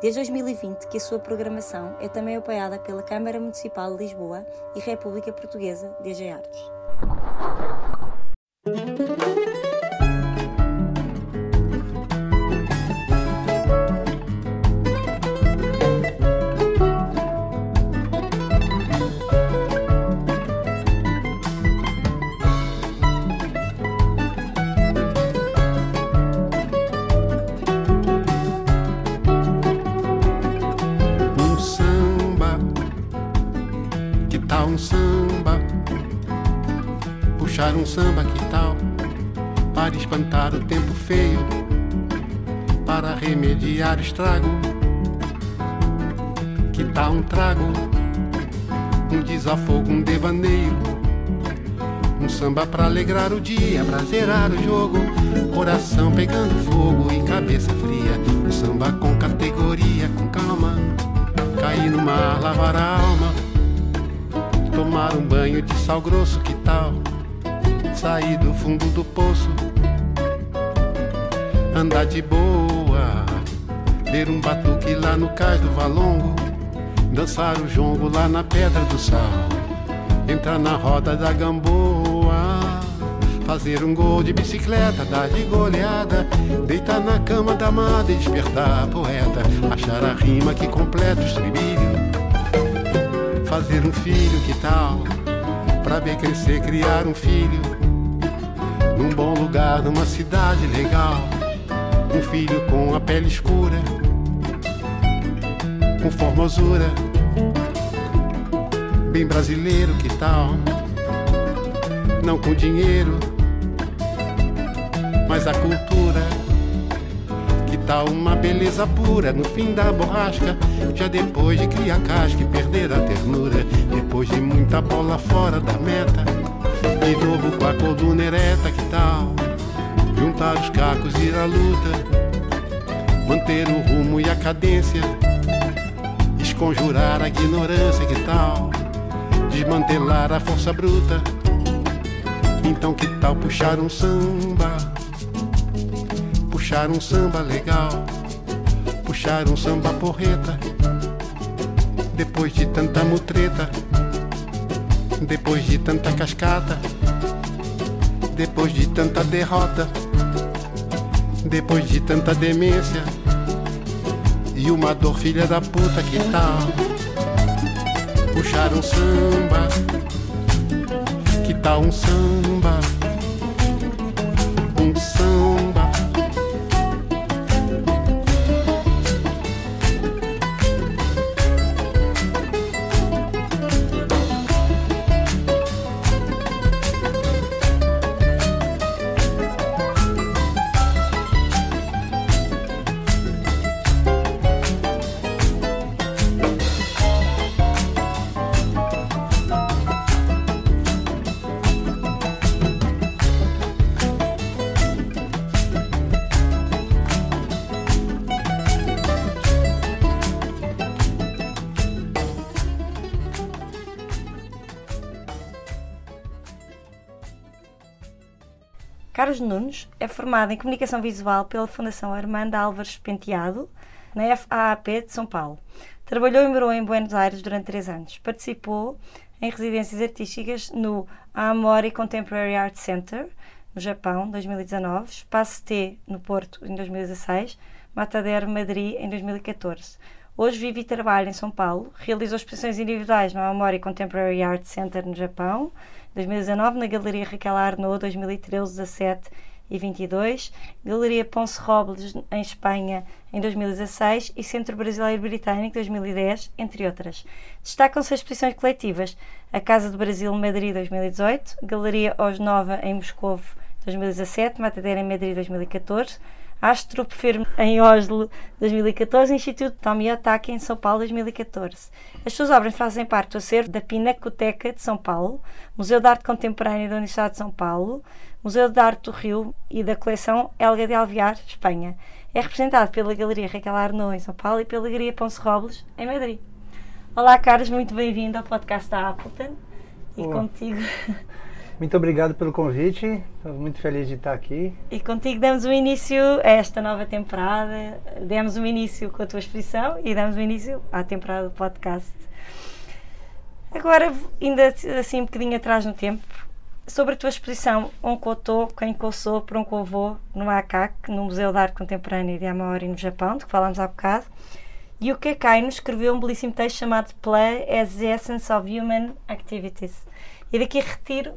Desde 2020 que a sua programação é também apoiada pela Câmara Municipal de Lisboa e República Portuguesa DG Artes. Para remediar o estrago. Que tal um trago? Um desafogo, um devaneio. Um samba pra alegrar o dia, pra zerar o jogo. Coração pegando fogo e cabeça fria. Um samba com categoria, com calma. Cair no mar, lavar a alma. Tomar um banho de sal grosso, que tal? Sair do fundo do poço. Andar de boa. Ler um batuque lá no cais do Valongo. Dançar o jongo lá na Pedra do Sal. Entrar na roda da gamboa. Fazer um gol de bicicleta, dar de goleada. Deitar na cama da amada e despertar a poeta. Achar a rima que completa o estribilho. Fazer um filho, que tal? Pra ver crescer, criar um filho. Num bom lugar, numa cidade legal. Um filho com a pele escura. Com formosura. Bem brasileiro, que tal? Não com dinheiro, mas a cultura. Que tal uma beleza pura no fim da borrasca? Já depois de criar casca e perder a ternura. Depois de muita bola fora da meta. De novo com a coluna ereta, que tal? Juntar os cacos e ir à luta. Manter o rumo e a cadência. Esconjurar a ignorância, que tal? Desmantelar a força bruta. Então que tal puxar um samba? Puxar um samba legal. Puxar um samba porreta. Depois de tanta mutreta. Depois de tanta cascata. Depois de tanta derrota. Depois de tanta demência. E uma dor filha da puta, que tal? Puxar um samba. Que tal um samba? Um samba. Carlos Nunes é formado em Comunicação Visual pela Fundação Armando Álvares Penteado, na FAAP de São Paulo. Trabalhou e morou em Buenos Aires durante três anos. Participou em residências artísticas no Amori Contemporary Art Center, no Japão, 2019, Espaço T, no Porto, em 2016, Matadero, Madrid, em 2014. Hoje vive e trabalha em São Paulo. Realizou exposições individuais no Amori Contemporary Art Center, no Japão, 2019, na Galeria Raquel Arnaud, 2013, 17 e 22, Galeria Ponce Robles, em Espanha, em 2016 e Centro Brasileiro Britânico, 2010, entre outras. Destacam-se as exposições coletivas a Casa do Brasil, Madrid, 2018, Galeria Os Nova, em Moscovo, 2017, Matadeira, em Madrid, 2014, Astrup Firme em Oslo 2014 e Instituto Tomiotaki em São Paulo 2014. As suas obras fazem parte do acervo da Pinacoteca de São Paulo, Museu de Arte Contemporânea da Universidade de São Paulo, Museu de Arte do Rio e da coleção Helga de Alvear, Espanha. É representado pela Galeria Raquel Arnaud em São Paulo e pela Galeria Ponce Robles em Madrid. Olá, Carlos, muito bem-vindo ao podcast da Appleton e Olá. contigo. Muito obrigado pelo convite. Estou muito feliz de estar aqui. E contigo damos o início a esta nova temporada, demos o início com a tua exposição e damos o início à temporada do podcast. Agora, ainda assim um bocadinho atrás no tempo, sobre a tua exposição Um Quem Coçou, por um Covô, no ACAC, no Museu de Arte Contemporânea de Amaori, no Japão, de que falámos há bocado, e o Kekai nos escreveu um belíssimo texto chamado Play as the Essence of Human Activities. E daqui retiro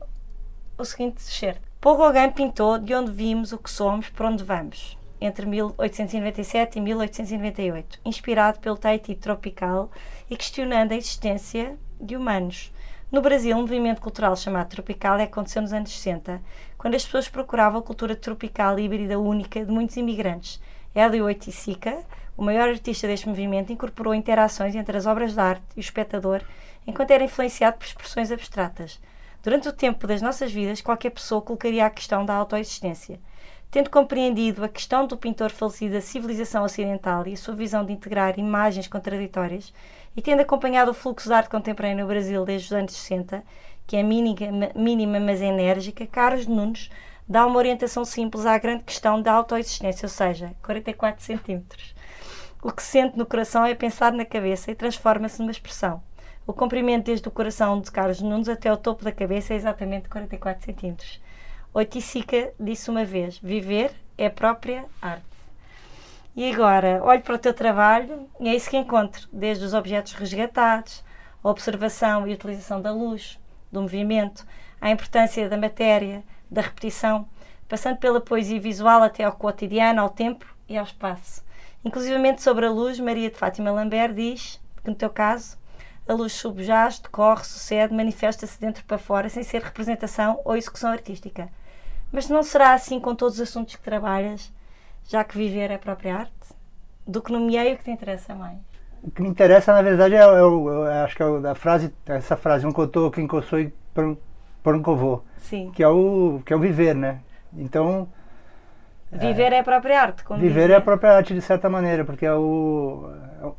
o seguinte excerto. Paul Gauguin pintou de onde vimos o que somos, para onde vamos, entre 1897 e 1898, inspirado pelo Tahiti tropical e questionando a existência de humanos. No Brasil, um movimento cultural chamado Tropical aconteceu nos anos 60, quando as pessoas procuravam a cultura tropical e híbrida única de muitos imigrantes. Hélio Oiticica, o maior artista deste movimento, incorporou interações entre as obras de arte e o espectador, enquanto era influenciado por expressões abstratas. Durante o tempo das nossas vidas, qualquer pessoa colocaria a questão da autoexistência. Tendo compreendido a questão do pintor falecido da civilização ocidental e a sua visão de integrar imagens contraditórias, e tendo acompanhado o fluxo de arte contemporânea no Brasil desde os anos 60, que é mínima, mínima mas enérgica, Carlos Nunes dá uma orientação simples à grande questão da autoexistência, ou seja, 44 centímetros. O que se sente no coração é pensar na cabeça e transforma-se numa expressão. O comprimento desde o coração de Carlos Nunes até o topo da cabeça é exatamente 44 centímetros. Oiticica disse uma vez: viver é própria arte. E agora, olho para o teu trabalho e é isso que encontro, desde os objetos resgatados, a observação e utilização da luz, do movimento, a importância da matéria, da repetição, passando pela poesia visual até ao cotidiano, ao tempo e ao espaço. Inclusivamente sobre a luz, Maria de Fátima Lambert diz que, no teu caso, a luz subjaz, decorre, sucede, manifesta-se dentro para fora, sem ser representação ou execução artística. Mas não será assim com todos os assuntos que trabalhas, já que viver é a própria arte? Do que no meio que te interessa mais? O que me interessa, na verdade, é, é, o- é- acho que é o- a frase, essa frase, um cotô, quem coçou e por um, por um covô, Sim. que é o que é o viver, né? Então, Viver é a própria arte, como viver é a própria arte de certa maneira, porque é o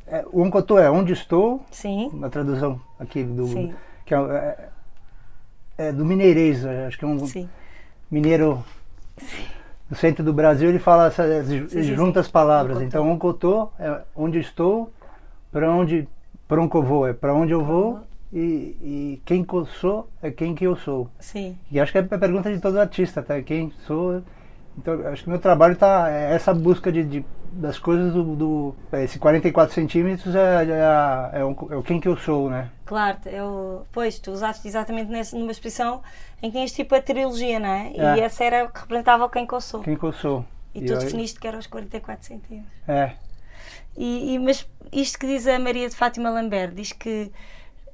é, é- o é onde estou, Sim, uma tradução aqui do sim, que é, é- é do mineirês, acho que é um sim. mineiro do centro do Brasil, ele fala essas junta as palavras. Um cotô. Então, um cotô é onde estou, para onde, para onde eu vou, é para onde eu vou, e, e quem sou é quem que eu sou. Sim, E acho que é a pergunta de todo artista, tá? Quem sou. Então, acho que meu trabalho tá é essa busca de, de- das coisas do, do esse 44 centímetros é, é, é, o, é quem que eu sou, né? claro. Eu, pois, tu usaste exatamente nessa, numa expressão em que tinhas tipo a trilogia, não é? É. E essa era que representava quem que eu sou. Quem que eu sou. E tu eu- definiste que era os 44 centímetros. É. E, e- mas isto que diz a Maria de Fátima Lambert, diz que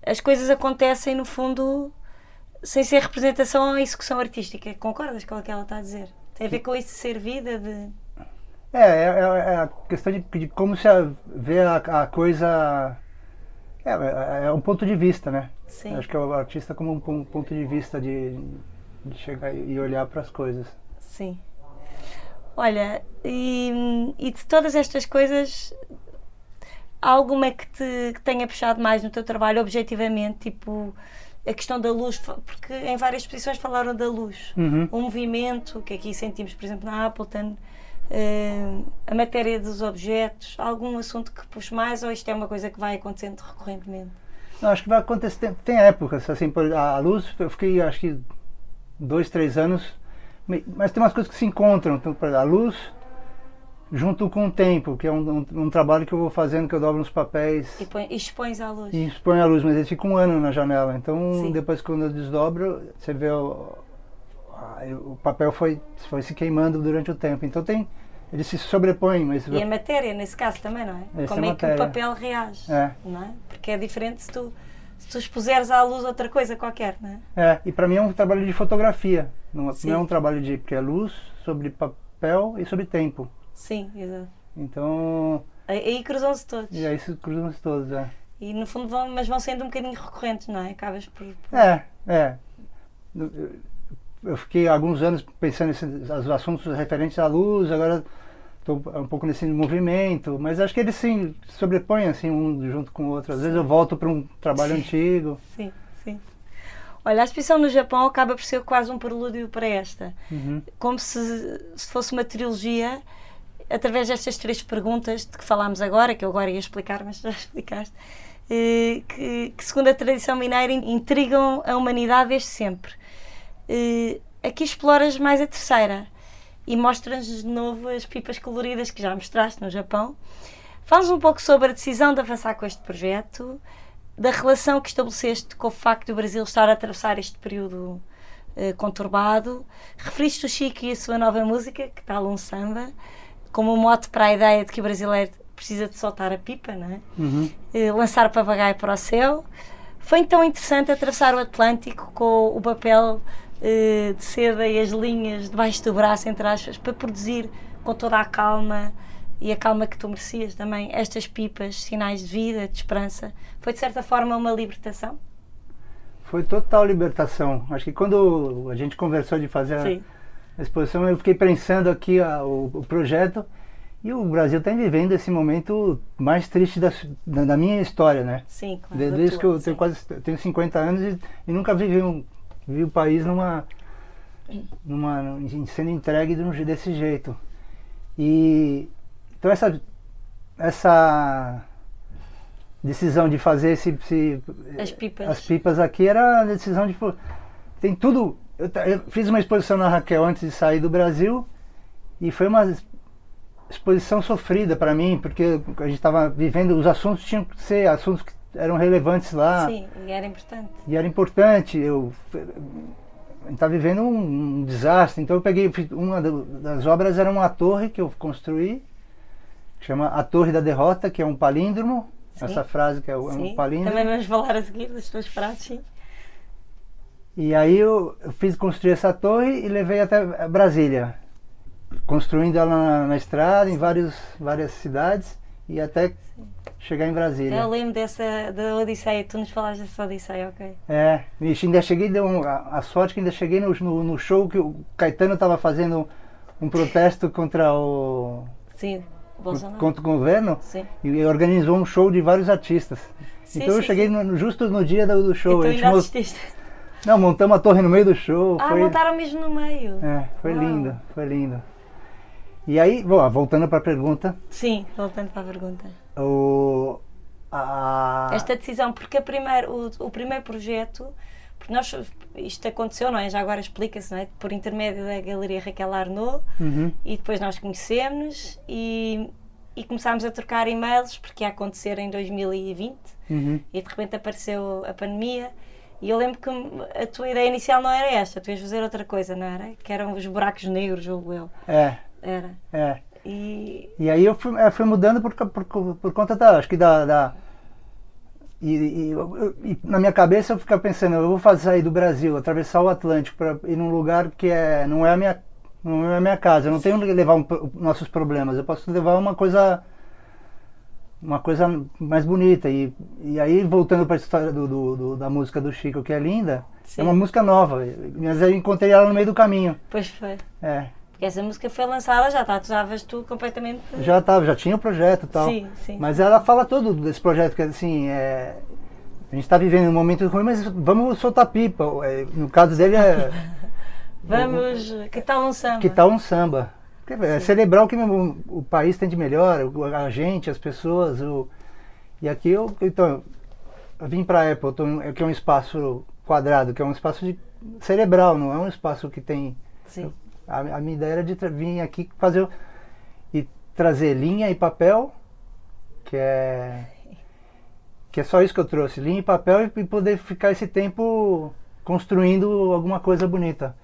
as coisas acontecem no fundo sem ser representação ou execução artística. Concordas com o que ela está a dizer? Tem a ver com isso ser vida, de... É, é, é- é a questão de, de como se vê a, a coisa. É, é- é um ponto de vista, né? Sim. Acho que é o artista como um, pon- ponto de vista de, de chegar e olhar para as coisas. Sim. Olha, e, e de todas estas coisas, há alguma que te que tenha puxado mais no teu trabalho, objetivamente? Tipo, a questão da luz, porque em várias exposições falaram da luz. Uhum. O movimento, que aqui sentimos, por exemplo, na Appleton, eh, a matéria dos objetos, algum assunto que puxe mais ou isto é uma coisa que vai acontecendo recorrentemente? Não, acho que vai acontecer. Tem, tem épocas, assim, por- a luz, eu fiquei acho que dois, três anos, mas tem umas coisas que se encontram. Então, a luz junto com o tempo, que é um, um- um trabalho que eu vou fazendo, que eu dobro nos papéis E, põe, e expões à luz. e expõe a luz, mas ele fica um ano na janela. Então, Sim. depois quando eu desdobro, você vê o, o papel foi, foi se queimando durante o tempo. Então tem, ele se sobrepõe, mas E a matéria, nesse caso, também, não é? Essa Como é é que o papel reage, É. não é? Porque é diferente se tu, se tu expuseres à luz outra coisa qualquer, não é? É, e para mim é um trabalho de fotografia. Não, Sim. não é um trabalho de. porque é luz sobre papel e sobre tempo. Sim, exato. Então, Aí, aí cruzam-se todos. e aí se cruzam-se todos, é. E no fundo vão, mas vão sendo um bocadinho recorrentes, não é? Acabas por. por- É, é. Eu- fiquei alguns anos pensando nesses os assuntos referentes à luz, agora estou um pouco nesse movimento, mas acho que eles sim sobrepõem assim um junto com o outro. Às vezes eu volto para um trabalho antigo. Sim, sim. Olha, a exposição no Japão acaba por ser quase um prelúdio para esta. Uhum. Como se, se fosse uma trilogia, através destas três perguntas de que falámos agora, que eu agora ia explicar, mas já explicaste, eh, que, que, segundo a tradição mineira, in- intrigam a humanidade desde sempre. Eh, aqui exploras mais a terceira e mostras-nos de novo as pipas coloridas que já mostraste no Japão. Falas um pouco sobre a decisão de avançar com este projeto, da relação que estabeleceste com o facto do Brasil estar a atravessar este período eh, conturbado. Referiste o Chico e a sua nova música, que tal um samba, como mote para a ideia de que o brasileiro precisa de soltar a pipa, não é? Uhum. Eh, lançar papagaio para o céu. Foi então interessante atravessar o Atlântico com o papel eh, de seda e as linhas debaixo do braço, entre aspas, para produzir com toda a calma e a calma que tu merecias também estas pipas, sinais de vida, de esperança. Foi de certa forma uma libertação? Foi total libertação. Acho que quando a gente conversou de fazer Sim. A exposição, eu fiquei pensando aqui a- o, o projeto e o Brasil está vivendo esse momento mais triste da, da, da minha história, né? Sim, claro. Desde, desde que eu tenho quase tenho 50 anos e, e nunca vivi, um, vivi o país numa, numa sendo entregue desse jeito. E então essa essa decisão de fazer esse, esse- As pipas. as pipas aqui era a decisão de tem tudo. Eu, eu fiz uma exposição na Raquel antes de sair do Brasil e foi uma ex- exposição sofrida para mim porque a gente estava vivendo os assuntos tinham que ser assuntos que eram relevantes lá Sim, e era importante. e era importante. Eu estava vivendo um, um desastre, então eu peguei uma das obras era uma torre que eu construí, que chama A Torre da Derrota, que é um palíndromo. Sim. Essa frase que é um Sim. palíndromo. Também vamos falar a seguir das tuas frases, sim. E aí eu eu fiz construir essa torre e levei até Brasília, construindo ela na, na estrada, em vários, várias cidades e até chegar em Brasília. Eu lembro dessa da Odisseia, tu nos falaste dessa Odisseia, ok? É, vixe, ainda cheguei, deu um- a, a sorte que ainda cheguei no, no, no show que o Caetano estava fazendo um protesto contra o, Sim, Bolsonaro. contra o governo Sim. e organizou um show de vários artistas. Sim, então eu sim, cheguei sim. no- justo no dia do, show. Então A gente. Não, montamos a torre no meio do show. Ah, foi, montaram mesmo no meio. É, foi Uau. lindo, foi lindo. E aí, bom, voltando para a pergunta, Sim, voltando para a pergunta. o, a, Esta decisão, porque a primeiro, o, o primeiro projeto, porque nós, isto aconteceu, não é? Já agora explica-se, não é? Por intermédio da Galeria Raquel Arnaud, Uhum, e depois nós conhecemos e, e começámos a trocar e-mails, porque ia acontecer em 2020, uhum, e de repente apareceu a pandemia. E eu lembro que a tua ideia inicial não era esta, tu ias fazer outra coisa, não era? Que eram os buracos negros, julgo eu. é, Era. é. E E aí eu fui, é, fui mudando por, por, por conta da, acho que da, da e, e- eu- eu- e na minha cabeça eu ficava pensando, eu vou fazer sair do Brasil, atravessar o Atlântico para ir num lugar que é, não é a minha, não é a minha casa. Eu não tenho que levar um nossos problemas. Eu posso levar uma coisa, uma coisa mais bonita. E, e aí voltando para a história do, do- do- da música do Chico, que é linda, Sim. é uma música nova. Mas eu encontrei ela no meio do caminho. depois foi. É, Porque essa música foi lançada, já tá, tu estavas tu completamente. já tava, já tinha o projeto e tal. Sim, sim. Mas ela fala todo desse projeto, que assim, é, a gente está vivendo um momento ruim, mas vamos soltar pipa. É, No caso dele é Vamos. Que tal um samba? que tal um samba. É celebrar o que o, país tem de melhor, a gente, as pessoas. O, e aqui eu, então, eu vim para a Apple, tô que é um espaço quadrado, que é um espaço de cerebral, não é um espaço que tem Sim. a, a minha ideia era de vir aqui fazer e trazer linha e papel, que é que é só isso que eu trouxe, linha e papel e, poder ficar esse tempo construindo alguma coisa bonita.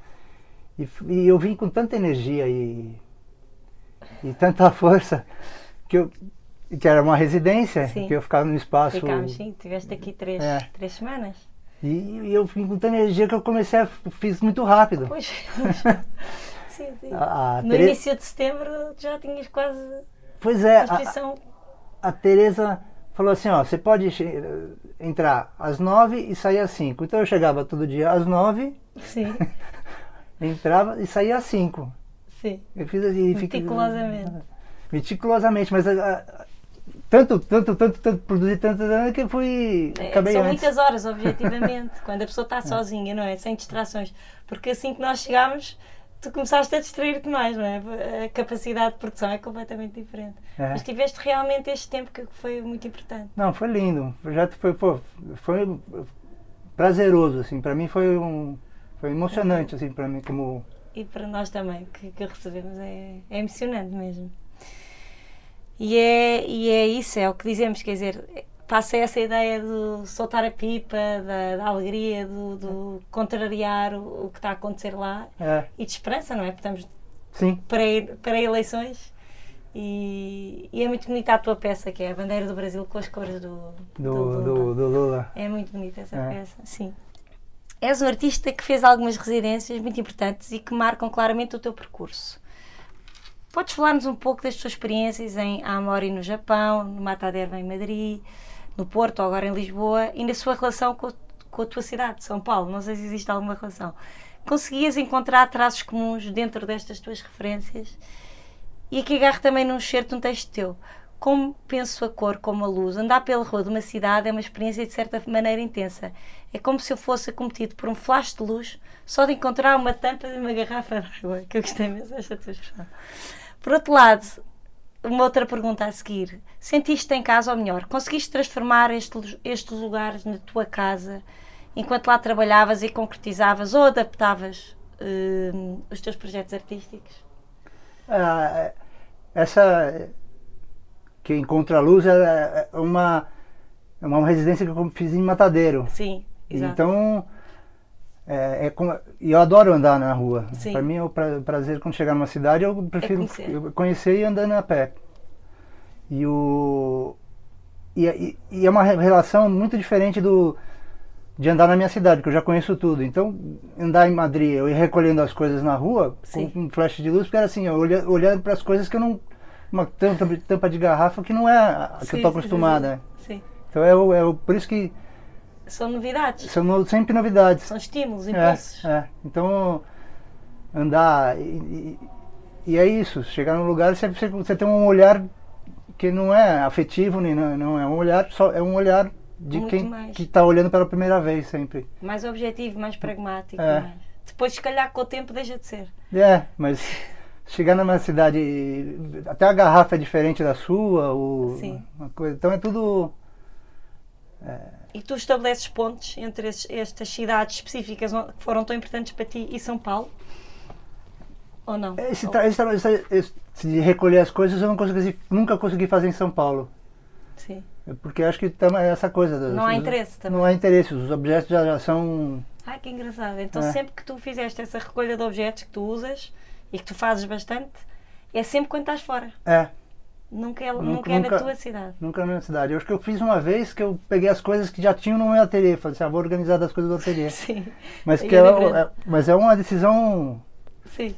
E, e eu vim com tanta energia e, e tanta força que eu que era uma residência, Sim. que eu ficava no espaço Ficámos, sim. Tiveste aqui três, É. três semanas. e, e eu vim com tanta energia que eu comecei a fiz muito rápido. Pois. sim, sim. A, a No Tere- início de setembro já tinhas quase Pois é, a a, Tereza falou assim, ó, você pode che- entrar às nove e sair às cinco. Então eu chegava todo dia às nove, Sim, entrava e saía às cinco. Sim. Eu fiz assim, fiquei- Meticulosamente. Meticulosamente, mas a- a- tanto, tanto, tanto, tanto, produzi tanto, tanto que fui. É, acabei são antes. muitas horas, objetivamente, quando a pessoa está sozinha, não é? Sem distrações. Porque assim que nós chegámos, tu começaste a distrair-te mais, não é? A capacidade de produção é completamente diferente. É. Mas tiveste realmente este tempo que foi muito importante. Não, foi lindo. O projeto foi, pô, foi prazeroso, assim. Pra mim foi um. Foi emocionante, assim, pra mim, como. E para nós também, que, que recebemos, é, é emocionante mesmo. E é, e é isso, é o que dizemos, quer dizer, passa essa ideia do soltar a pipa, da, da alegria, do, do contrariar o, o que está a acontecer lá É, e de esperança, não é? Porque estamos sim. para, para eleições e, e é muito bonita a tua peça, que é a bandeira do Brasil com as cores do, Do, Lula. do, do Lula. É muito bonita essa É. peça, sim. És um artista que fez algumas residências muito importantes e que marcam claramente o teu percurso. Podes falar-nos um pouco das tuas experiências em Amori no Japão, no Mataderva em Madrid, no Porto, agora em Lisboa, e na sua relação com com a tua cidade, São Paulo? Não sei se existe alguma relação. Conseguias encontrar traços comuns dentro destas tuas referências? E aqui agarro também num excerto um texto teu. Como penso a cor como a luz, andar pela rua de uma cidade é uma experiência de certa maneira intensa. É como se eu fosse acometido por um flash de luz só de encontrar uma tampa de uma garrafa de água, que eu gostei mesmo desta tua expressão. Por outro lado, uma outra pergunta a seguir. Sentiste em casa, ou melhor, conseguiste transformar este- estes lugares na tua casa enquanto lá trabalhavas e concretizavas ou adaptavas hum, os teus projetos artísticos? Ah, essa que encontra a luz é é uma, é uma residência que eu fiz em Matadeiro. Sim, exato. Então, é, é como- e eu adoro andar na rua. Para mim é o pra- prazer quando chegar numa cidade, eu prefiro conhecer. eu conhecer e andando a pé. E o e, e- e é uma re- relação muito diferente do de andar na minha cidade, que eu já conheço tudo. Então, andar em Madrid, eu ir recolhendo as coisas na rua Sim. com um flash de luz, porque era assim, eu olha- olhando para as coisas que eu não uma tampa, tampa de garrafa que não é a que Sim, eu estou acostumada. né? Sim. Então é, o- é o- por isso que São novidades, são no- sempre novidades. são estímulos, É, impulsos. é. Então, andar. E, e- é isso, chegar num lugar você, você, você tem um olhar que não é afetivo, nem não, não é um olhar só, é um olhar de Muito quem mais. que está olhando pela primeira vez sempre. Mais objetivo, mais pragmático. É. mais- Depois, se calhar, com o tempo, deixa de ser. É, mas chegar numa cidade, até a garrafa é diferente da sua, o, Sim. uma coisa, então é tudo. E tu estabeleces pontes entre esses- estas cidades específicas que foram tão importantes para ti e São Paulo? Ou não? Esse, Ou- esse, esse- esse de recolher as coisas eu não consegui, nunca consegui fazer em São Paulo. Sim. Porque eu acho que tam- é essa coisa. Não há interesse também. Não há interesse, os objetos já, já são. Ai, que engraçado. Então, É. sempre que tu fizeste essa recolha de objetos que tu usas e que tu fazes bastante, é sempre quando estás fora. É, Nunca é, Nunca- nunca é na nunca- tua cidade. nunca na minha cidade. Eu acho que eu fiz uma vez que eu peguei as coisas que já tinham no meu ateliê. Falei assim, ah, vou organizar das coisas do ateliê. Sim. Mas, que é é, é- mas é uma decisão. Sim.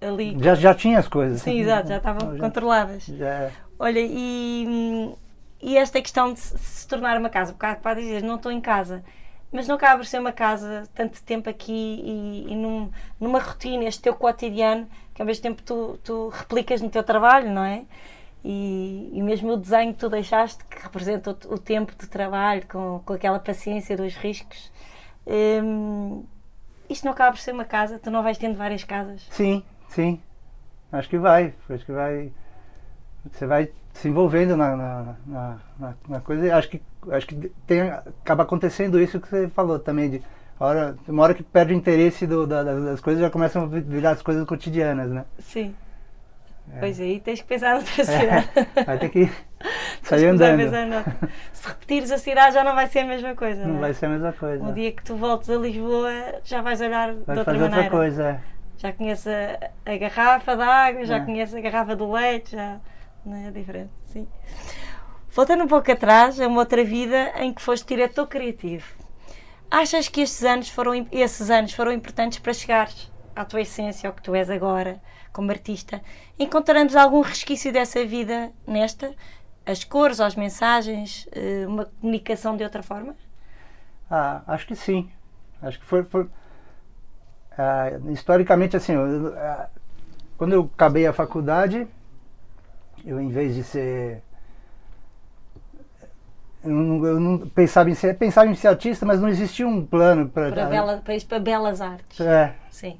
Ali. Já, já tinha as coisas. Sim, exato, já estavam Já- controladas. já é. Olha, e, e esta questão de se, se tornar uma casa, porque há para dizer, não estou em casa, mas não cabe ser uma casa tanto tempo aqui e, e num- numa rotina, este teu cotidiano, que ao mesmo tempo tu, tu replicas no teu trabalho, não é? E, e mesmo o desenho que tu deixaste, que representa o, o tempo de trabalho, com, com aquela paciência dos riscos. hum, isto não acaba por ser uma casa, tu não vais tendo várias casas. Sim, sim. Acho que vai. Acho que vai. Você vai se envolvendo na, na, na, na- na coisa. e Acho que, acho que tem, acaba acontecendo isso que você falou também. De, hora, uma hora que perde o interesse do, da- das, coisas, já começam a vi- virar as coisas cotidianas, né? Sim. Pois aí tens que pensar noutra cidade. É, vai ter que sair andando. Se repetires a cidade já não vai ser a mesma coisa. Não é? vai ser a mesma coisa. Um dia que tu voltes a Lisboa já vais olhar de vai outra fazer maneira. outra coisa. é. Já conheces a, a garrafa de água, já É. conheces a garrafa do leite, já não é diferente, sim. Voltando um pouco atrás, a uma outra vida em que foste diretor criativo. Achas que estes anos foram, esses anos foram importantes para chegares à tua essência, ao que tu és agora como artista, encontramos algum resquício dessa vida nesta? As cores, as mensagens, eh, uma comunicação de outra forma? Ah, acho que sim. Acho que foi. foi ah, historicamente, assim, eu, ah, quando eu acabei a faculdade, eu em vez de ser. Eu não, eu não pensava em ser, pensava em ser artista, mas não existia um plano para Para, bela, belas artes. É. Sim.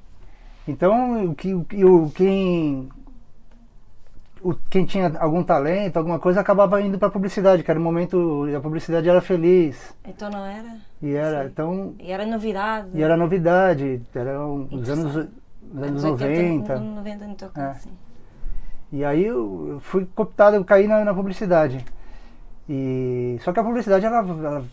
Então, o que, o, que- o- quem, o, quem tinha algum talento, alguma coisa, acabava indo para publicidade, que era o momento, a publicidade era feliz. Então não era? E era, Sim. então, E era novidade. e era novidade, eram os anos, os anos 90. 80, 90 no teu caso, É. sim. E aí eu fui cooptado, eu caí na, na publicidade. E só que a publicidade ela, ela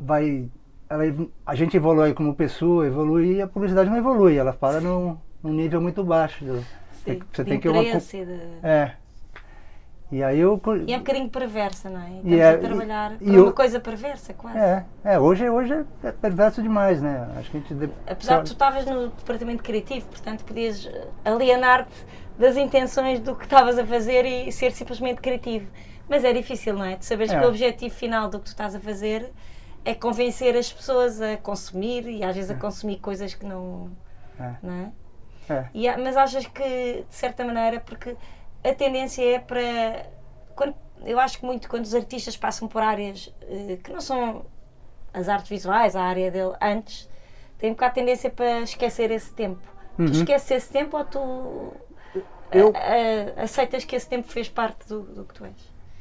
vai ela a gente evolui como pessoa, evolui e a publicidade não evolui, ela para num, num nível muito baixo. do- Sim, você tem que uma de- É. E aí eu E é um bocadinho perversa, não é? E Estamos é- a trabalhar e- e uma coisa perversa, quase. é, é, hoje, hoje é perverso demais, né? Acho que a gente Apesar de tu estavas no departamento criativo, portanto podias alienar-te das intenções do que estavas a fazer e ser simplesmente criativo. Mas é difícil, não é? Tu saberes É. que o objetivo final do que tu estás a fazer é convencer as pessoas a consumir e às vezes a consumir coisas que não. É. não é? é. E mas achas que, de certa maneira, porque a tendência é para. Quando, eu acho que muito quando os artistas passam por áreas eh, que não são as artes visuais, a área dele antes, tem um bocado a tendência para esquecer esse tempo. Uhum. Tu esqueces esse tempo ou tu Eu- a- a- aceitas que esse tempo fez parte do, do que tu és?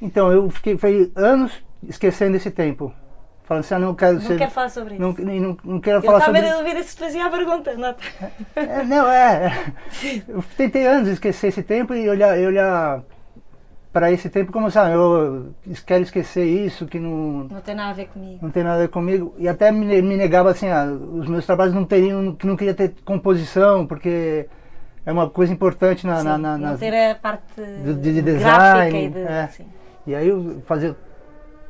Então eu fiquei foi anos esquecendo esse tempo. Falando assim, ah, não quero Não ser. quero falar sobre isso. não, não, não quero eu falar estava sobre a dúvida se fazia a pergunta, não tá? É, não, é. é. Eu tentei anos esquecer esse tempo e olhar, olhar para esse tempo como assim, eu quero esquecer isso, que não, Não tem nada a ver comigo. não tem nada a ver comigo. E até me, me negava assim, ah, os meus trabalhos não teriam, que não queria ter composição, porque é uma coisa importante na, Sim, na, na- nas- ter a parte de- de design, e de. é. E aí eu fazer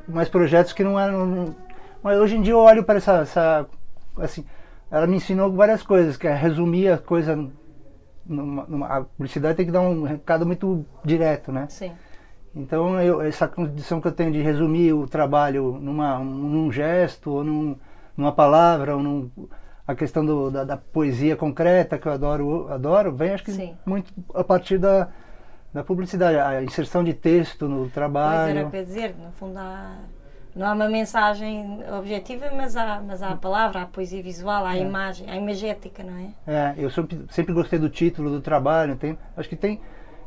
mais projetos que não eram. mas hoje em dia eu olho para essa, essa. Assim, ela me ensinou várias coisas, que é resumir a coisa. Numa, numa- a publicidade tem que dar um recado muito direto, né? Sim. Então eu, essa condição que eu tenho de resumir o trabalho numa, num gesto, ou num, numa palavra, ou num, a questão do- da, da poesia concreta que eu adoro, adoro vem acho que Sim. muito a partir da, da publicidade, a inserção de texto no Pois era trabalho. que eu ia dizer, no fundo há, não há uma mensagem objetiva, mas há, mas há a palavra, há a poesia visual, há a É. imagem, há a imagética, não é? É, eu sempre, sempre gostei do título do trabalho, tem, acho que tem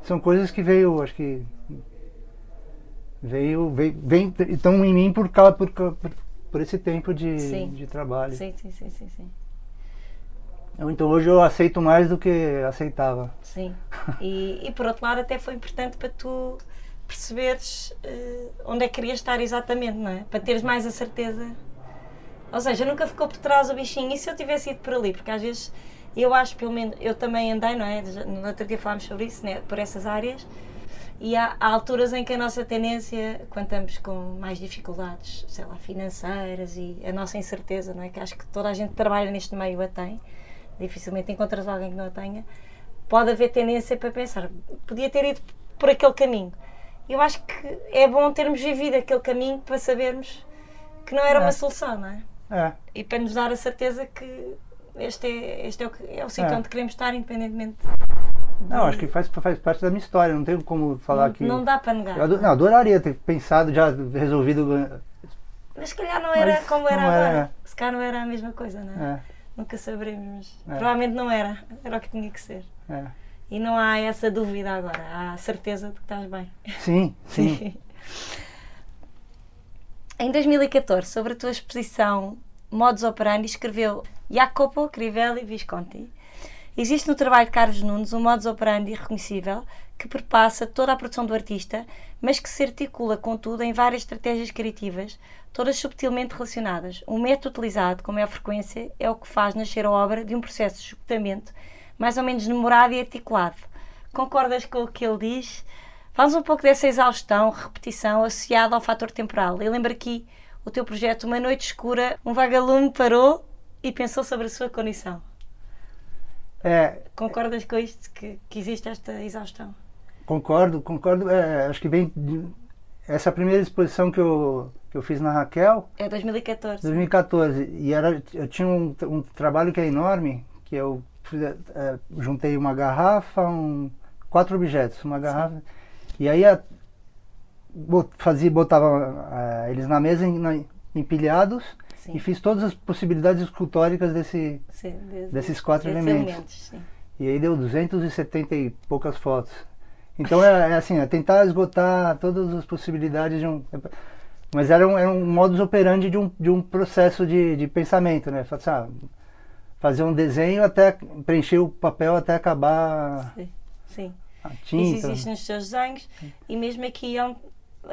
são coisas que veio, acho que veio, veio vem, estão em mim por causa por, por, por esse tempo de, Sim. de trabalho. Sim, sim, sim, sim, sim. Então hoje eu aceito mais do que aceitava. Sim. E, e por outro lado até foi importante para tu perceberes eh, onde é que querias estar exatamente, não é? Para teres mais a certeza. Ou seja, nunca ficou por trás o bichinho. E se eu tivesse ido por ali? Porque às vezes eu acho, pelo menos, eu também andei, não é? No outro dia falámos sobre isso, né? por essas áreas. E há, há alturas em que a nossa tendência, quando estamos com mais dificuldades, sei lá, financeiras e a nossa incerteza, não é? Que acho que toda a gente que trabalha neste meio a tem, dificilmente encontras alguém que não a tenha, pode haver tendência para pensar, podia ter ido por aquele caminho. Eu acho que é bom termos vivido aquele caminho para sabermos que não era É. uma solução, não é? É, E para nos dar a certeza que este é, este é o, é o sítio É. onde queremos estar, independentemente. não, acho que faz, faz parte da minha história, não tenho como falar não, que. não dá para negar. Eu não, adoraria ter pensado, já resolvido. Mas se calhar não era Mas como era agora. era. Se calhar não era a mesma coisa, não é? Nunca saberemos, mas É. provavelmente não era. Era o que tinha que ser. é. E não há essa dúvida agora. Há a certeza de que estás bem. Sim, sim. em 2014, sobre a tua exposição Modus Operandi, escreveu Jacopo Crivelli Visconti. Existe no trabalho de Carlos Nunes um modus operandi reconhecível que perpassa toda a produção do artista, mas que se articula, contudo, em várias estratégias criativas, todas subtilmente relacionadas. O método utilizado com maior frequência é o que faz nascer a obra de um processo de esgotamento mais ou menos demorado e articulado. Concordas com o que ele diz? Fala-nos um pouco dessa exaustão, repetição associada ao fator temporal. Eu lembro aqui o teu projeto Uma Noite Escura, um vagalume parou e pensou sobre a sua condição. É, Concordas com isto, que, que existe esta exaustão? concordo, concordo. É, acho que vem. de- essa primeira exposição que eu, que eu fiz na Raquel, É 2014. 2014, e era, eu tinha um, um trabalho que é enorme, que eu é, juntei uma garrafa, um, quatro objetos, uma garrafa, e aí a, bot- fazia, botava é, eles na mesa em- na- empilhados Sim. e fiz todas as possibilidades escultóricas desse, Sim, de- desses quatro elementos. E aí deu 270 e poucas fotos. Então é, é assim, é tentar esgotar todas as possibilidades de um. Mas era um, era um modus operandi de um, de um processo de, de pensamento, né? Fazer, ah, fazer um desenho até preencher o papel até acabar Sim. Sim. a Isso tinta. existe nos teus desenhos e mesmo aqui é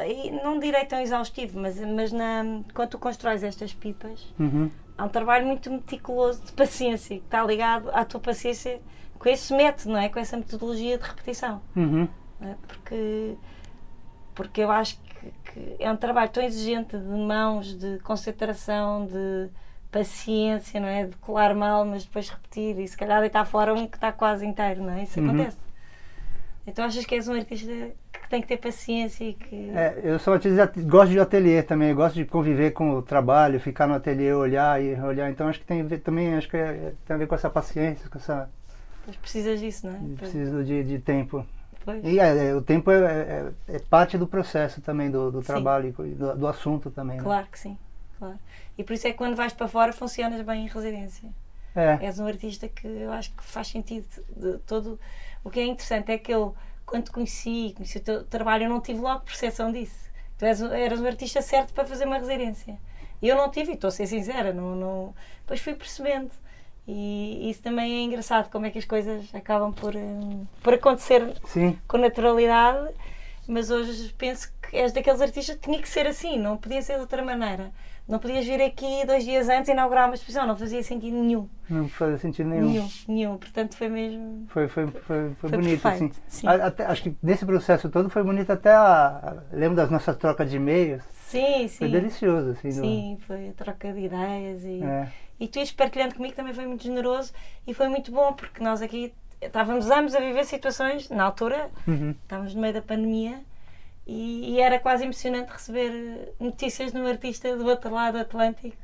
e não direi tão exaustivo, mas, mas na, quando tu constróis estas pipas, Uhum. há um trabalho muito meticuloso de paciência, que está ligado à tua paciência com esse método, não é? Com essa metodologia de repetição. Uhum. é? Porque, porque eu acho que, que é um trabalho tão exigente de mãos, de concentração, de paciência, não é? De colar mal, mas depois repetir e se calhar deitar fora um que está quase inteiro, não é? Isso Uhum. acontece. Então achas que és um artista tem que ter paciência e que. É, eu sou artista, de gosto de ateliê também, gosto de conviver com o trabalho, ficar no ateliê, olhar e olhar. Então acho que tem a ver também, acho que é- tem a ver com essa paciência, com essa. Mas precisas disso, não é? Para- Preciso de, de tempo. Pois. E é, é, o tempo é, é- é parte do processo também, do, do trabalho e do, do assunto também. né? Claro que sim, claro. E por isso é que quando vais para fora funcionas bem em residência. É, És um artista que eu acho que faz sentido de todo. O que é interessante é que eu, quando te conheci, conheci o teu trabalho, eu não tive logo percepção disso. Tu és, eras um artista certo para fazer uma residência. E eu não tive, e estou a ser sincera, não, não, depois fui percebendo. E isso também é engraçado, como é que as coisas acabam por, hum, por acontecer sim, com naturalidade, mas hoje penso que és daqueles artistas que tinha que ser assim, não podia ser de outra maneira. Não podias vir aqui dois dias antes e inaugurar uma exposição, não fazia sentido nenhum. não faz sentido nenhum. Nenhum, nenhum. Portanto, foi mesmo. Foi, foi, foi, foi, Foi bonito, perfeito, assim. até- acho que nesse processo todo foi bonito até a. lembro das nossas trocas de e-mails. Sim, Foi sim. delicioso, assim. do- Sim, foi a troca de ideias e, É. e tu ires partilhando comigo também foi muito generoso e foi muito bom porque nós aqui estávamos ambos a viver situações, na altura, Uhum. estávamos no meio da pandemia e, e era quase emocionante receber notícias de um artista do outro lado do Atlântico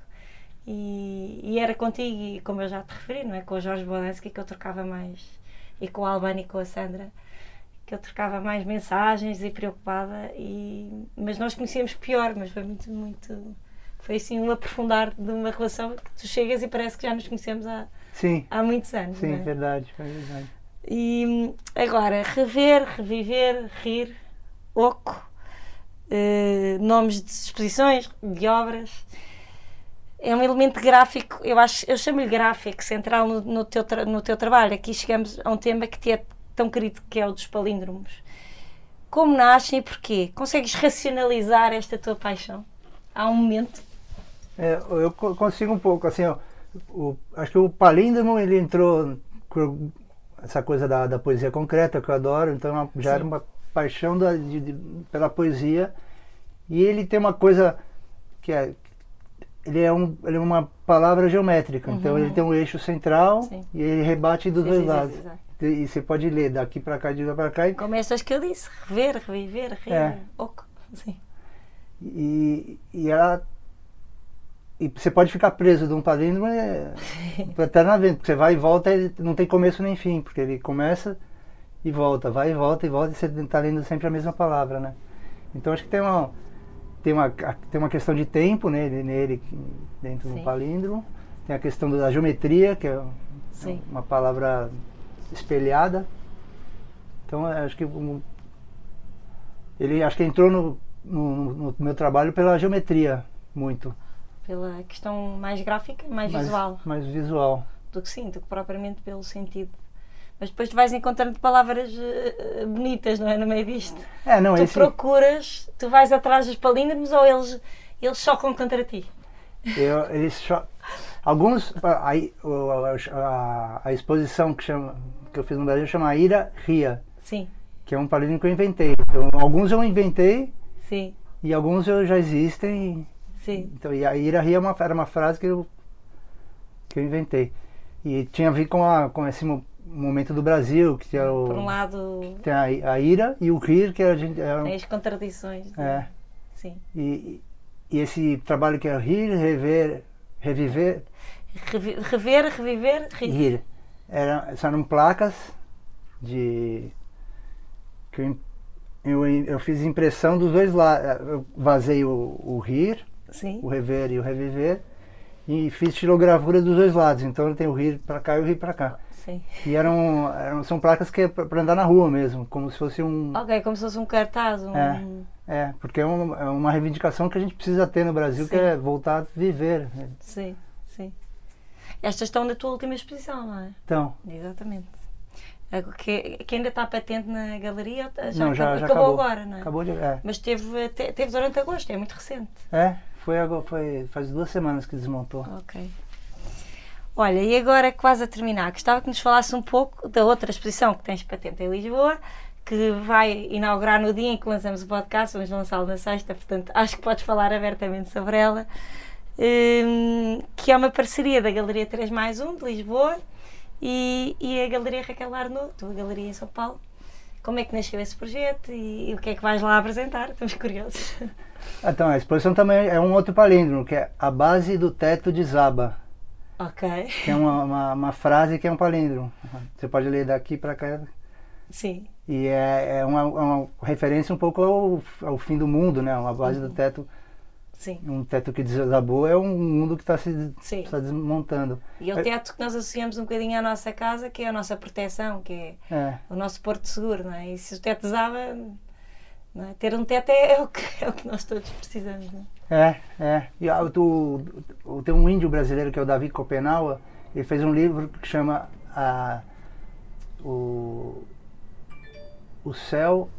e, e era contigo e como eu já te referi, não é? Com o Jorge Bodansky que eu trocava mais e com o Albano e com a Sandra que eu trocava mais mensagens e preocupada e mas nós conhecíamos pior, mas foi muito, muito foi assim um aprofundar de uma relação que tu chegas e parece que já nos conhecemos há, Sim, há muitos anos. sim, é? verdade, foi verdade. E hum, agora, rever, reviver, rir, oco, eh, nomes de exposições, de obras. É um elemento gráfico, eu acho, eu chamo-lhe gráfico, central no, no teu, no teu trabalho. Aqui chegamos a um tema que te é tão querido, que é o dos palíndromos. Como nascem e porquê? Consegues racionalizar esta tua paixão? Há um momento? É, eu co- consigo um pouco, assim, ó, o- acho que o palíndromo ele entrou com essa coisa da, da poesia concreta que eu adoro, então já era Sim. uma paixão da- de- de- pela poesia e ele tem uma coisa que é ele é, um, ele é uma palavra geométrica, então Uhum. ele tem um eixo central Sim. e ele rebate dos Sim, dois lados. E você pode ler daqui para cá, de lá para cá, e, Como que eu disse, rever, reviver, rir, É. oco. Sim. e, e ela e você pode ficar preso de um palíndromo é, eternamente, porque você vai e volta e não tem começo nem fim, porque ele começa e volta, vai e volta e volta e você está lendo sempre a mesma palavra, né? Então acho que tem uma tem uma tem uma questão de tempo nele, nele dentro Sim. do palíndromo, tem a questão da geometria que é Sim. uma palavra espelhada. Então eu acho que um- ele acho que entrou no, no, no meu trabalho pela geometria muito, Pela questão mais gráfica, mais, mais visual mais visual. do que sim, do que propriamente pelo sentido. Mas depois tu vais encontrando palavras eh, eh, bonitas, não é? No meio disto. É, não, tu esse procuras, tu vais atrás dos palíndromos ou eles, eles chocam contra ti? eu, eles cho- alguns a, a, a, exposição que chama que eu fiz no Brasil chama Ira Ria, Sim, que é um palíndromo que eu inventei. Então, alguns eu inventei sim, e alguns eu já existem. sim. Então, e a Ira Ria é uma, era uma frase que eu, que eu inventei. E tinha a ver com, a, com esse momento do Brasil, que é o. Por um lado, Tem a, a ira e o rir, que a gente. É, tem as contradições. né? é, Sim. e, e esse trabalho que é rir, rever, reviver, Revi- Rever, reviver, rir. rir. Era, eram placas de. que eu, eu, eu fiz impressão dos dois lados. Eu vazei o, o rir, Sim. o rever e o reviver, e fiz estilogravura dos dois lados. Então tem o rir para cá e o rir para cá. Sim. E eram, eram são placas que é para andar na rua mesmo, como se fosse um. Ok, como se fosse um cartaz. Um... É. É, porque é uma, é uma reivindicação que a gente precisa ter no Brasil, que Sim. é voltar a viver. Sim, sim. Estas estão na tua última exposição, não é? Então, Exatamente. É Que, que ainda está patente na galeria, já, não, já, acabou, já acabou acabou. agora, não é? Acabou de. É, Mas teve, te- teve durante agosto, é muito recente. é foi, agora, foi faz duas semanas que desmontou. Ok. Olha, e agora quase a terminar, gostava que nos falasse um pouco da outra exposição que tens patente em Lisboa, que vai inaugurar no dia em que lançamos o podcast, vamos lançá-lo na sexta, portanto acho que podes falar abertamente sobre ela, hum, que é uma parceria da Galeria 3 mais 1 de Lisboa e, e a Galeria Raquel Arnaud, tua galeria em São Paulo. Como é que nasceu esse projeto e, e o que é que vais lá apresentar? Estamos curiosos. Então, a exposição também é um outro palíndromo, que é a base do teto de Zaba, ok. que é uma, uma, uma frase que é um palíndromo. Você pode ler daqui para cá. Sim, E é, é uma, uma referência um pouco ao, ao fim do mundo, né? A base do teto, sim, um teto que desabou é um mundo que está se sim. está desmontando. E é o teto que nós associamos um bocadinho à nossa casa, que é a nossa proteção, que é É. o nosso porto seguro, não é? E se o teto desaba, é? ter um teto é, é o que, é o que nós todos precisamos, não é? É, é. E ah, tu, tem um índio brasileiro que é o Davi Copenaua, ele fez um livro que chama a, o, o Céu.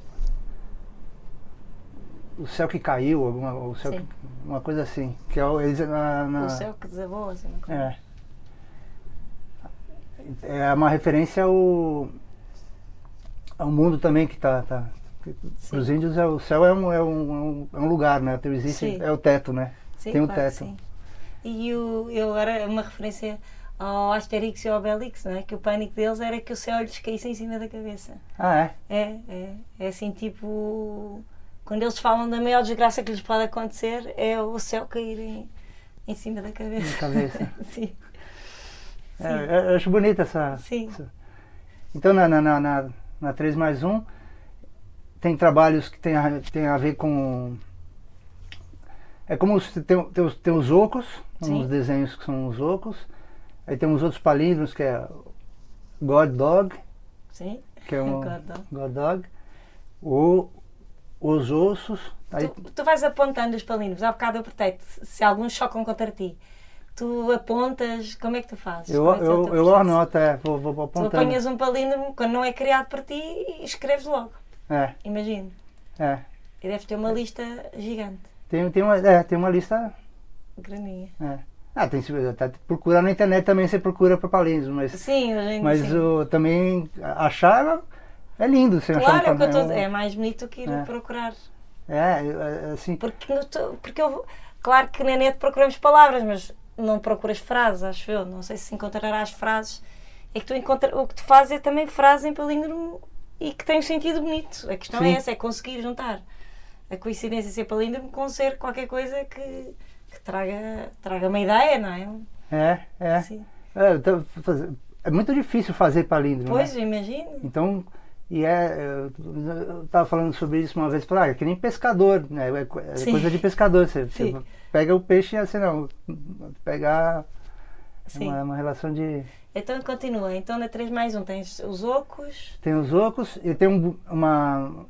O céu que caiu, alguma, o céu que- uma coisa assim. Que é o, eles, na, na- O céu que desabou, assim, é. É uma referência ao, ao mundo também que está. Tá, Sim. os índios, é, o céu é um, é, um, é um lugar, né? Existe, Sim. é o teto, né? Sim, tem o claro teto. sim. E o, eu agora, uma referência ao Asterix e ao Obelix, não é? Que o pânico deles era que o céu lhes caísse em cima da cabeça. Ah, é? É, é, é assim tipo. Quando eles falam da maior desgraça que lhes pode acontecer, é o céu cair em, em cima da cabeça. Na cabeça. Sim, É, acho bonita essa. essa- Então na, na, na, na 3 mais 1 tem trabalhos que tem a, tem a ver com. É como os, tem, tem, os, tem os ocos, Sim. uns desenhos que são os ocos. Aí tem uns outros palíndromos que é God Dog, sim. que é um God Dog. God Dog. O, os ossos. Aí, Tu, tu vais apontando os palíndromos. Há bocado eu apertei se, se alguns chocam contra ti. Tu apontas, como é que tu fazes? eu, é é eu, eu anoto, é, vou, vou Tu apontando. apanhas um palíndromo quando não é criado por ti e escreves logo. É, Imagino. é. E deves ter uma lista gigante, Tem, tem, uma, é, tem uma lista graninha. É. Ah, tem que até procurar na internet também você procura para palíndromo, mas, Sim, em mas sim. o, também achar é lindo. Você Claro, é achar um- a dizer. É mais bonito que ir É. procurar. É, é, assim, Porque, porque eu, claro que na net procuramos palavras, mas não procuras frases, acho eu. Não sei se encontrarás frases. É que tu encontra, o que tu fazes é também frase em palíndromo e que tem um sentido bonito. A questão Sim. é essa, é conseguir juntar a coincidência ser palíndromo com ser qualquer coisa que, que traga, traga uma ideia, não é? é, é. Sim. É, faz- é muito difícil fazer palíndromo. Pois, né? imagino. Então, e é, eu estava falando sobre isso uma vez, falei, ah, é que nem pescador, né? É, é coisa de pescador. Você, você pega o peixe e assim, não, pegar é uma, uma relação de. Então continua. Então na 3 mais 1 tens os ocos. Tem os ocos e tem um- uma,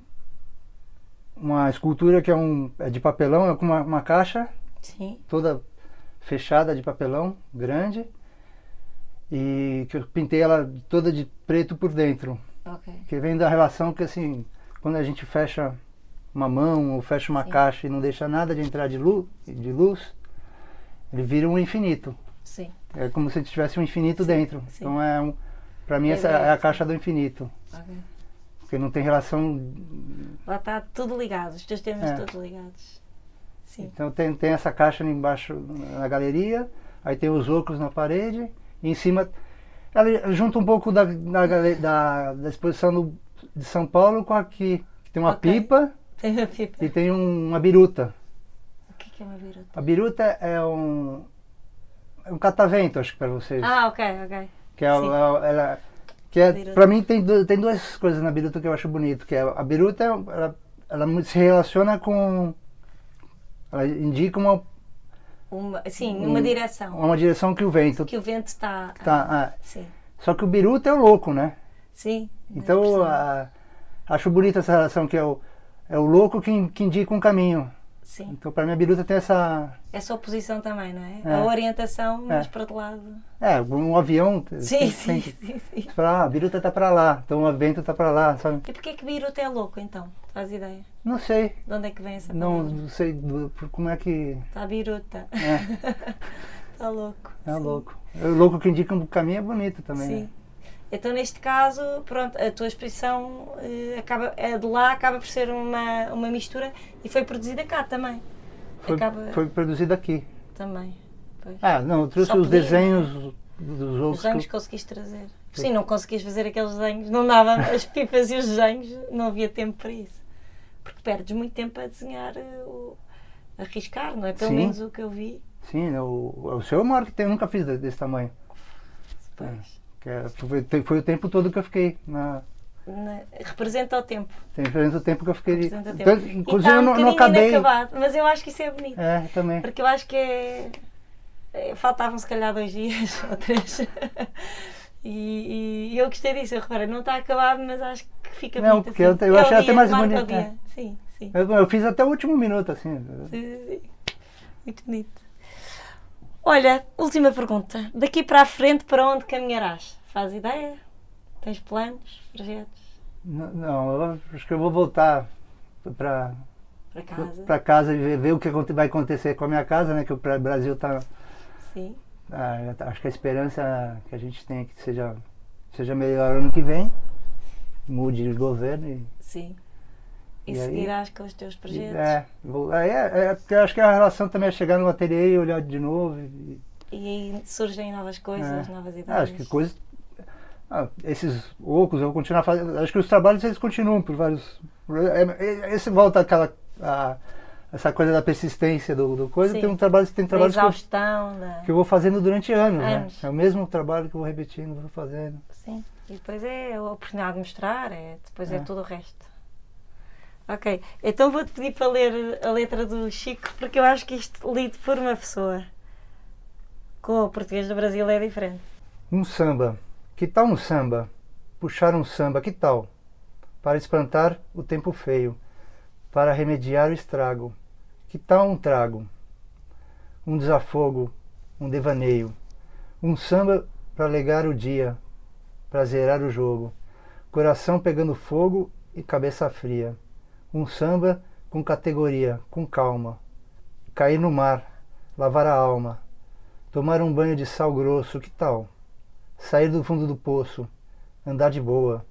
uma escultura que é, um, é de papelão, é com uma, uma caixa Sim. toda fechada de papelão, grande, e que eu pintei ela toda de preto por dentro, Ok. que vem da relação que assim, quando a gente fecha uma mão ou fecha uma Sim. caixa e não deixa nada de entrar de luz, de luz ele vira um infinito. Sim. É como se tivesse um infinito Sim, dentro. sim. Então é um, para mim É essa é a caixa do infinito. ok. Porque não tem relação Lá está tudo ligado, os teus temas É. todos ligados. Sim. Então tem, tem essa caixa ali embaixo na galeria, aí tem os ocos na parede, e em cima Ela junta um pouco da, da, da, da exposição do, de São Paulo com aqui. Que tem uma Ok. pipa Tem uma pipa. e tem um- uma biruta. O que que é uma biruta? A biruta é um. É um catavento, acho que para vocês. Ah, ok, ok. Que é, ela, ela- que é, pra mim tem, tem duas coisas na biruta que eu acho bonito, que é a biruta ela, ela se relaciona com ela indica uma, Uma, sim, numa Um- direção. uma direção que o vento Que o vento está. tá, ah, Sim. só que o biruta é o louco, né? Sim. Então a- acho bonita essa relação que é o, é o louco que, que indica um caminho. Sim. Então para mim a biruta tem essa Essa oposição também, não é? É. A orientação, mas É. para outro lado. é um avião Sim, tem- sim, tem- sim, sim. fala, ah, a biruta tá para lá, então o vento tá para lá, sabe? E porquê que biruta é louco então? Faz ideia? Não sei, De onde é que vem essa não, palavra? não sei do- como é que Está biruta. é. Está louco. É Sim. louco. O louco que indica um caminho é bonito também. Sim. né? Então, neste caso, pronto, a tua exposição eh, acaba, a de lá acaba por ser uma, uma mistura e foi produzida cá também. Foi, acaba foi produzido aqui. também. Pois. Ah, não, trouxe Só os podia, desenhos dos Os loucos. desenhos que conseguiste trazer. Sim, não conseguias fazer aqueles desenhos, não dava as pipas e os desenhos, não havia tempo para isso. Porque perdes muito tempo a desenhar, eh, o, a arriscar, não é? Pelo Sim. menos o que eu vi. Sim, né, o, o seu é o maior que tem, eu nunca fiz de- desse tamanho. Pois. É- foi, foi o tempo todo que eu fiquei. Na, Na- representa o tempo. tem diferença do tempo que eu fiquei. Representa o tempo. Então, inclusive eu um não, não bocadinho acabei. inacabado, mas eu acho que isso é bonito. É, também. Porque eu acho que é. é, Faltavam se calhar dois dias ou três. E, e eu gostei disso, eu reparei, não está acabado, mas acho que fica Não, bonito. porque assim. eu- eu É o achei até mais o bonito, é. Sim, sim. Eu, eu fiz até o último minuto, assim. Sim, sim, sim. Muito bonito. Olha, última pergunta. Daqui para a frente, para onde caminharás? Faz ideia? Tens planos, projetos? Não, não, eu acho que eu vou voltar para Para casa? casa e ver, ver o que vai acontecer com a minha casa, né? Que o Brasil tá Sim. Ah, acho que a esperança que a gente tem é que seja, seja melhor ano que vem, mude de governo e. Sim. E, E aí? seguirás com os teus projetos? é, vou, é, é, acho que a relação também é chegar no ateliê e olhar de novo. E, E aí surgem novas coisas, É. novas ah, ideias. acho que coisas. Ah, esses eu vou continuar fazendo. Acho que os trabalhos eles continuam por vários. é- é- Esse volta àquela. a- essa coisa da persistência do, do coisa. Sim. Tem um trabalho, tem trabalhos que eu, da... que eu vou fazendo durante anos, Anos. né? É o mesmo trabalho que eu vou repetindo, vou fazendo. Sim. E depois é a oportunidade de mostrar, é, depois é. É. tudo o resto. Ok, então vou-te pedir para ler a letra do Chico, porque eu acho que isto lido por uma pessoa com o português do Brasil é diferente. Um samba. Que tal um samba? Puxar um samba, que tal? Para espantar o tempo feio, para remediar o estrago. Que tal um trago? Um desafogo, um devaneio. Um samba para alegar o dia, para zerar o jogo. Coração pegando fogo e cabeça fria. Um samba com categoria, com calma. Cair no mar, lavar a alma. Tomar um banho de sal grosso, que tal? Sair do fundo do poço, andar de boa.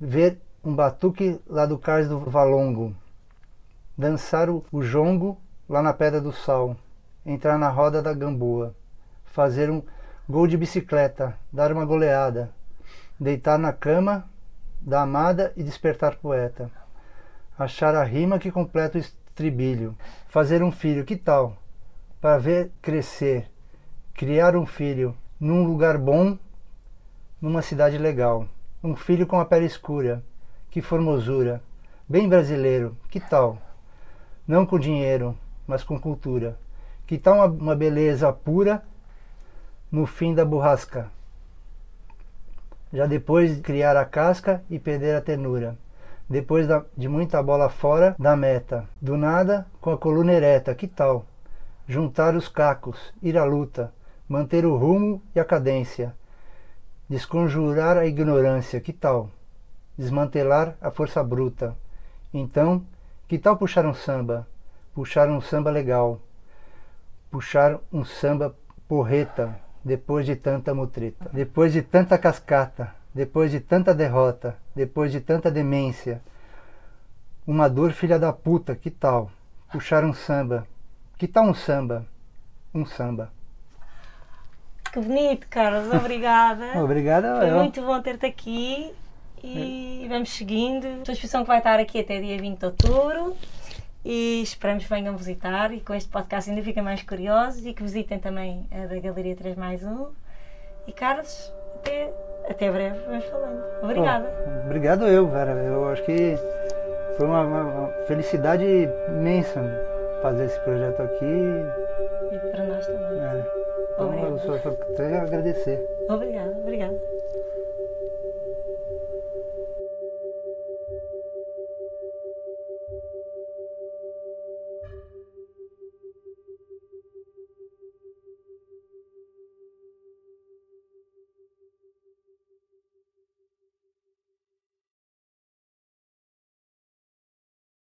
Ver um batuque lá do cais do Valongo. Dançar o, o jongo lá na Pedra do Sal. Entrar na roda da Gamboa. Fazer um gol de bicicleta, dar uma goleada. Deitar na cama da amada e despertar poeta. Achar a rima que completa o estribilho. Fazer um filho, que tal? Para ver crescer criar um filho num lugar bom, numa cidade legal. Um filho com a pele escura, que formosura, bem brasileiro, que tal? Não com dinheiro, mas com cultura. Que tal uma, uma beleza pura no fim da borrasca? Já depois de criar a casca e perder a ternura. Depois da- de muita bola fora da meta. Do nada, com a coluna ereta, que tal? Juntar os cacos, ir à luta, manter o rumo e a cadência, desconjurar a ignorância, que tal? Desmantelar a força bruta. Então, que tal puxar um samba? Puxar um samba legal. Puxar um samba porreta, depois de tanta mutreta. Depois de tanta cascata, depois de tanta derrota, depois de tanta demência. Uma dor filha da puta, que tal? Puxar um samba. Que tal um samba? Um samba. Que bonito, Carlos. Obrigada. Obrigado. Foi eu. muito bom ter-te aqui e vamos seguindo. A tua exposição que vai estar aqui até dia 20 de outubro e esperamos que venham visitar e com este podcast ainda fiquem mais curiosos e que visitem também a da Galeria 3 mais 1. E Carlos, até, até breve, vamos falando. Obrigada. Bom, obrigado eu, Vera. Eu acho que foi uma, uma- uma felicidade imensa fazer esse projeto aqui. E para nós também. É. Então, Obrigada. eu só, só agradecer. Obrigada, obrigada.